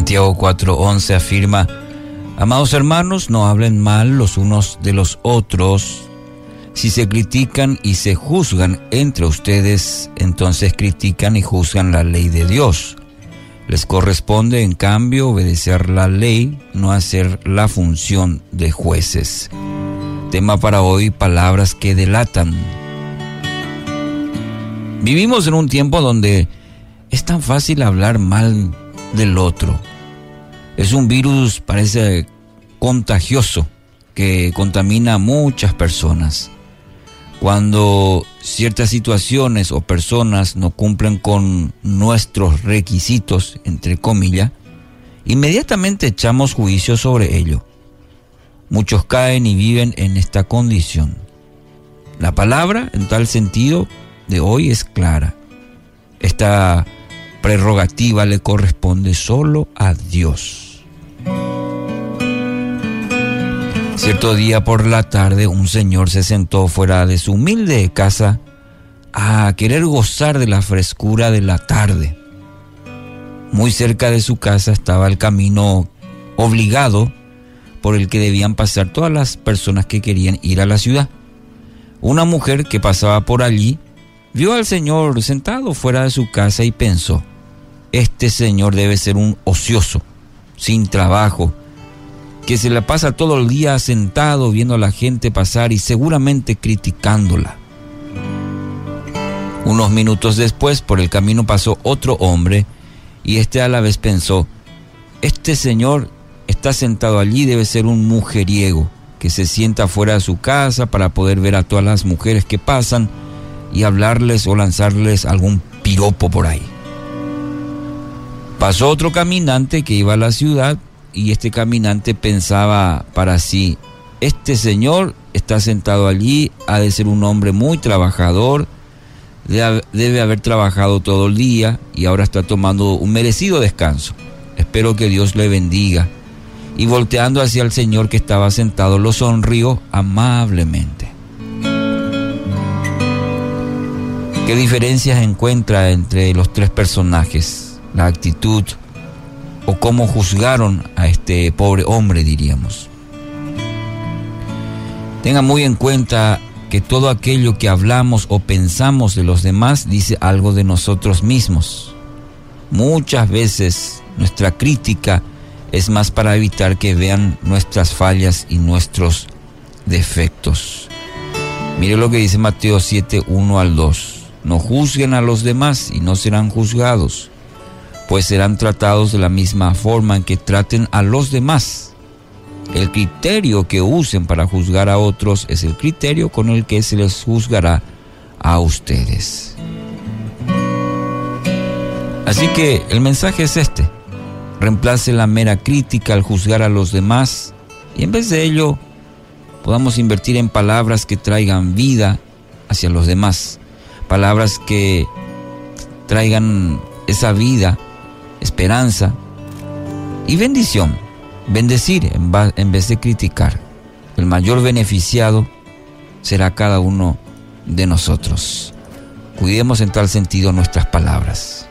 Santiago 4:11 afirma, Amados hermanos, no hablen mal los unos de los otros. Si se critican y se juzgan entre ustedes, entonces critican y juzgan la ley de Dios. Les corresponde, en cambio, obedecer la ley, no hacer la función de jueces. Tema para hoy, palabras que delatan. Vivimos en un tiempo donde es tan fácil hablar mal del otro. Es un virus, parece contagioso, que contamina a muchas personas. Cuando ciertas situaciones o personas no cumplen con nuestros requisitos, entre comillas, inmediatamente echamos juicio sobre ello. Muchos caen y viven en esta condición. La palabra, en tal sentido, de hoy es clara. Esta prerrogativa le corresponde solo a Dios. Cierto día por la tarde un señor se sentó fuera de su humilde casa a querer gozar de la frescura de la tarde. Muy cerca de su casa estaba el camino obligado por el que debían pasar todas las personas que querían ir a la ciudad. Una mujer que pasaba por allí vio al Señor sentado fuera de su casa y pensó, este Señor debe ser un ocioso, sin trabajo, que se la pasa todo el día sentado viendo a la gente pasar y seguramente criticándola. Unos minutos después por el camino pasó otro hombre y este a la vez pensó, este señor está sentado allí debe ser un mujeriego que se sienta fuera de su casa para poder ver a todas las mujeres que pasan y hablarles o lanzarles algún piropo por ahí. Pasó otro caminante que iba a la ciudad y este caminante pensaba para sí, este señor está sentado allí, ha de ser un hombre muy trabajador, debe haber trabajado todo el día y ahora está tomando un merecido descanso. Espero que Dios le bendiga. Y volteando hacia el Señor que estaba sentado, lo sonrió amablemente. ¿Qué diferencias encuentra entre los tres personajes? La actitud o cómo juzgaron a este pobre hombre, diríamos. Tenga muy en cuenta que todo aquello que hablamos o pensamos de los demás dice algo de nosotros mismos. Muchas veces nuestra crítica es más para evitar que vean nuestras fallas y nuestros defectos. Mire lo que dice Mateo 7, 1 al 2. No juzguen a los demás y no serán juzgados, pues serán tratados de la misma forma en que traten a los demás. El criterio que usen para juzgar a otros es el criterio con el que se les juzgará a ustedes. Así que el mensaje es este. Reemplace la mera crítica al juzgar a los demás y en vez de ello podamos invertir en palabras que traigan vida hacia los demás palabras que traigan esa vida, esperanza y bendición. Bendecir en, vez de criticar. El mayor beneficiado será cada uno de nosotros. Cuidemos en tal sentido nuestras palabras.